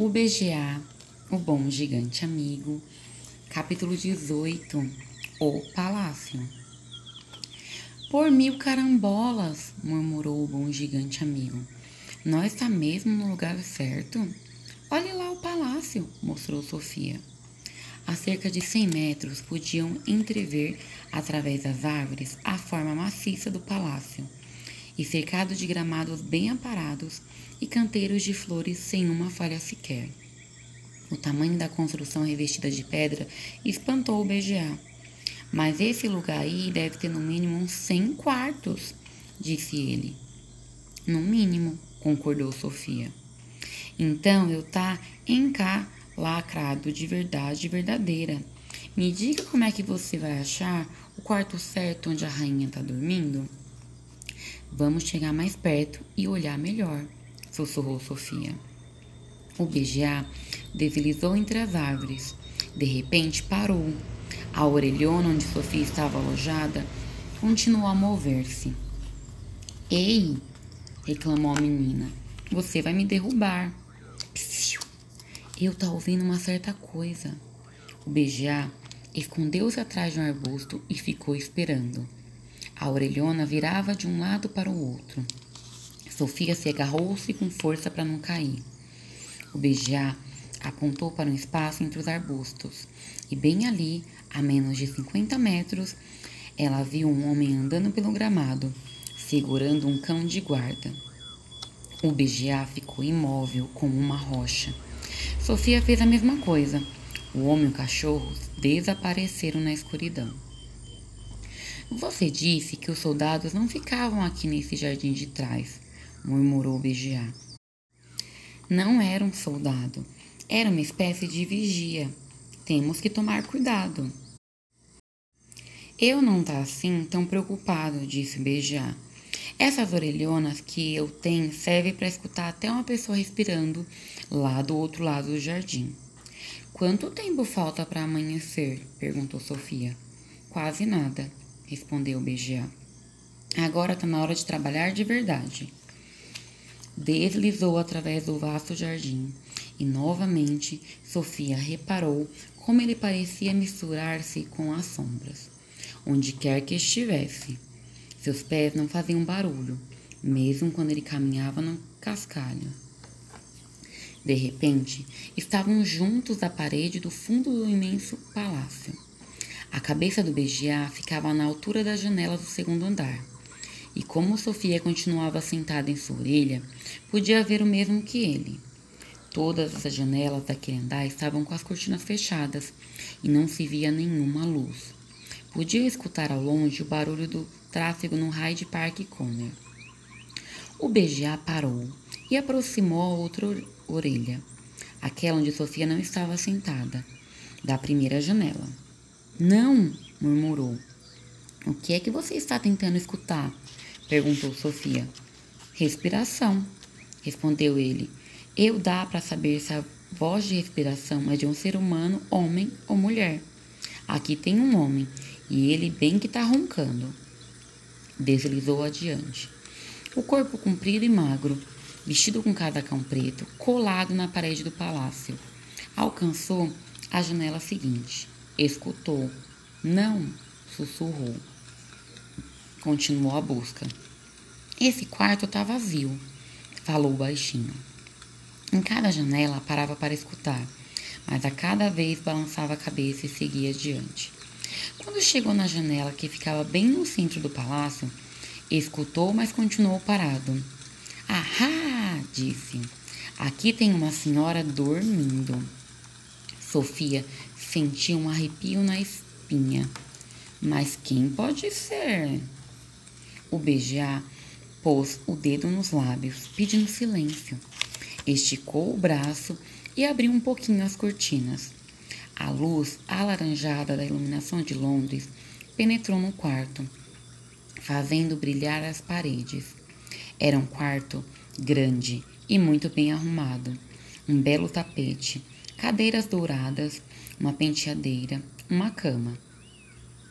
O BGA, o bom gigante amigo, capítulo 18, o palácio. Por mil carambolas, murmurou o bom gigante amigo. Nós está mesmo no lugar certo? Olhe lá o palácio, mostrou Sofia. A cerca de cem metros podiam entrever, através das árvores, a forma maciça do palácio e cercado de gramados bem aparados e canteiros de flores sem uma falha sequer. O tamanho da construção revestida de pedra espantou o BGA. Mas esse lugar aí deve ter no mínimo uns 100 quartos, disse ele. No mínimo, concordou Sofia. Então eu tá em cá lacrado de verdade verdadeira. Me diga como é que você vai achar o quarto certo onde a rainha tá dormindo? Vamos chegar mais perto e olhar melhor, sussurrou Sofia. O BGA deslizou entre as árvores. De repente parou. A orelhona onde Sofia estava alojada continuou a mover-se. Ei! reclamou a menina. Você vai me derrubar. Psiu. Eu tá ouvindo uma certa coisa. O BGA escondeu-se atrás de um arbusto e ficou esperando. A orelhona virava de um lado para o outro. Sofia se agarrou-se com força para não cair. O BGA apontou para um espaço entre os arbustos, e bem ali, a menos de 50 metros, ela viu um homem andando pelo gramado, segurando um cão de guarda. O BGA ficou imóvel como uma rocha. Sofia fez a mesma coisa. O homem e o cachorro desapareceram na escuridão. Você disse que os soldados não ficavam aqui nesse jardim de trás, murmurou BGA. Não era um soldado, era uma espécie de vigia. Temos que tomar cuidado. Eu não tá assim tão preocupado, disse BGA. Essas orelhonas que eu tenho servem para escutar até uma pessoa respirando lá do outro lado do jardim. Quanto tempo falta para amanhecer? perguntou Sofia. Quase nada respondeu o BGA. Agora está na hora de trabalhar de verdade. Deslizou através do vasto jardim e novamente Sofia reparou como ele parecia misturar-se com as sombras. Onde quer que estivesse, seus pés não faziam barulho, mesmo quando ele caminhava no cascalho. De repente, estavam juntos à parede do fundo do imenso palácio. A cabeça do BGA ficava na altura da janela do segundo andar. E como Sofia continuava sentada em sua orelha, podia ver o mesmo que ele. Todas as janelas daquele andar estavam com as cortinas fechadas e não se via nenhuma luz. Podia escutar ao longe o barulho do tráfego no Hyde Park Corner. O BGA parou e aproximou a outra orelha, aquela onde Sofia não estava sentada, da primeira janela. Não, murmurou. O que é que você está tentando escutar? perguntou Sofia. Respiração, respondeu ele. Eu dá para saber se a voz de respiração é de um ser humano, homem ou mulher. Aqui tem um homem e ele bem que está roncando. Deslizou adiante. O corpo comprido e magro, vestido com casacão preto, colado na parede do palácio, alcançou a janela seguinte. Escutou. Não, sussurrou. Continuou a busca. Esse quarto está vazio, falou baixinho. Em cada janela parava para escutar, mas a cada vez balançava a cabeça e seguia adiante. Quando chegou na janela que ficava bem no centro do palácio, escutou, mas continuou parado. Ahá! disse. Aqui tem uma senhora dormindo. Sofia sentiu um arrepio na espinha. Mas quem pode ser? O BGA pôs o dedo nos lábios, pedindo silêncio. Esticou o braço e abriu um pouquinho as cortinas. A luz alaranjada da iluminação de Londres penetrou no quarto, fazendo brilhar as paredes. Era um quarto grande e muito bem arrumado. Um belo tapete, cadeiras douradas, uma penteadeira, uma cama.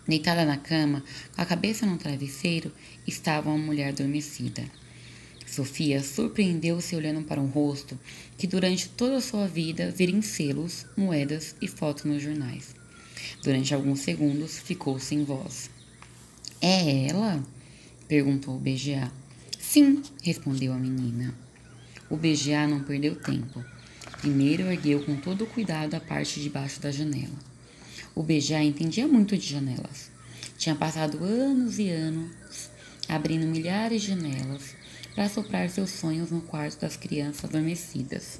Deitada na cama, com a cabeça no travesseiro, estava uma mulher adormecida. Sofia surpreendeu-se olhando para um rosto que durante toda a sua vida vira em selos, moedas e fotos nos jornais. Durante alguns segundos ficou sem voz. É ela? perguntou o BGA. Sim, respondeu a menina. O BGA não perdeu tempo. Primeiro ergueu com todo cuidado a parte de baixo da janela. O BGA entendia muito de janelas. Tinha passado anos e anos abrindo milhares de janelas para soprar seus sonhos no quarto das crianças adormecidas.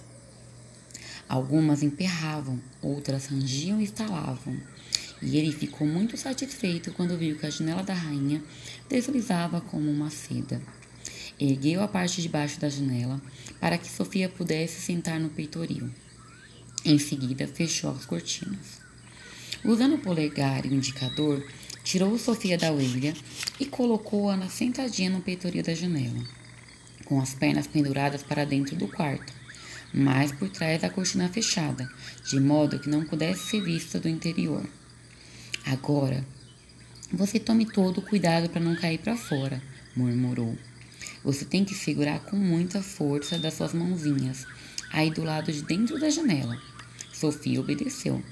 Algumas emperravam, outras rangiam e estalavam, e ele ficou muito satisfeito quando viu que a janela da rainha deslizava como uma seda. Ergueu a parte de baixo da janela para que Sofia pudesse sentar no peitoril. Em seguida, fechou as cortinas. Usando o polegar e o indicador, tirou Sofia da orelha e colocou-a sentadinha no peitoril da janela com as pernas penduradas para dentro do quarto, mas por trás da cortina fechada, de modo que não pudesse ser vista do interior. Agora, você tome todo o cuidado para não cair para fora, murmurou. Você tem que segurar com muita força das suas mãozinhas, aí do lado de dentro da janela. Sofia obedeceu.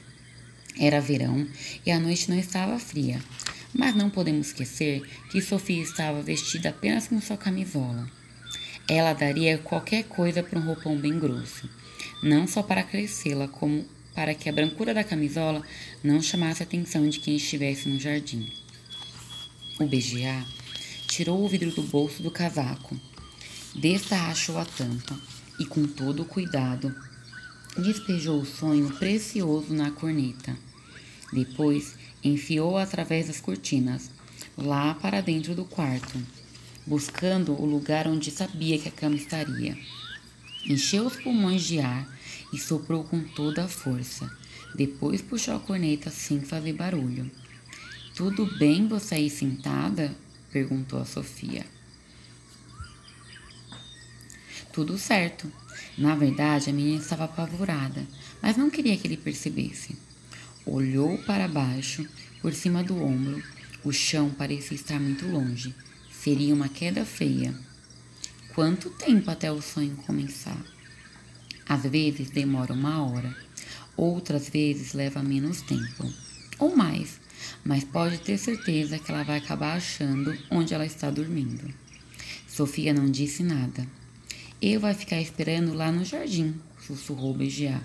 Era verão e a noite não estava fria, mas não podemos esquecer que Sofia estava vestida apenas com sua camisola. Ela daria qualquer coisa para um roupão bem grosso, não só para crescê-la, como para que a brancura da camisola não chamasse a atenção de quem estivesse no jardim. O BGA tirou o vidro do bolso do casaco, destarrachou a tampa e, com todo o cuidado, despejou o sonho precioso na corneta. Depois, enfiou através das cortinas, lá para dentro do quarto buscando o lugar onde sabia que a cama estaria. Encheu os pulmões de ar e soprou com toda a força. Depois puxou a corneta sem fazer barulho. Tudo bem você aí sentada? Perguntou a Sofia. Tudo certo. Na verdade, a menina estava apavorada, mas não queria que ele percebesse. Olhou para baixo, por cima do ombro. O chão parecia estar muito longe. Seria uma queda feia. Quanto tempo até o sonho começar? Às vezes demora uma hora, outras vezes leva menos tempo, ou mais, mas pode ter certeza que ela vai acabar achando onde ela está dormindo. Sofia não disse nada. Eu vai ficar esperando lá no jardim, sussurrou BGA.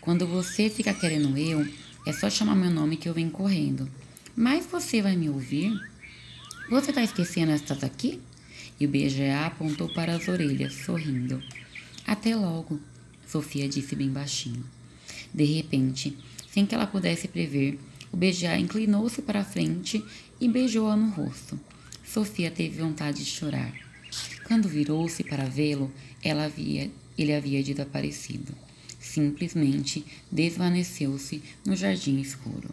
Quando você fica querendo eu, é só chamar meu nome que eu venho correndo. Mas você vai me ouvir? Você está esquecendo estas aqui? E o BGA apontou para as orelhas, sorrindo. Até logo, Sofia disse bem baixinho. De repente, sem que ela pudesse prever, o BGA inclinou-se para a frente e beijou-a no rosto. Sofia teve vontade de chorar. Quando virou-se para vê-lo, havia, ele havia desaparecido. Simplesmente desvaneceu-se no jardim escuro.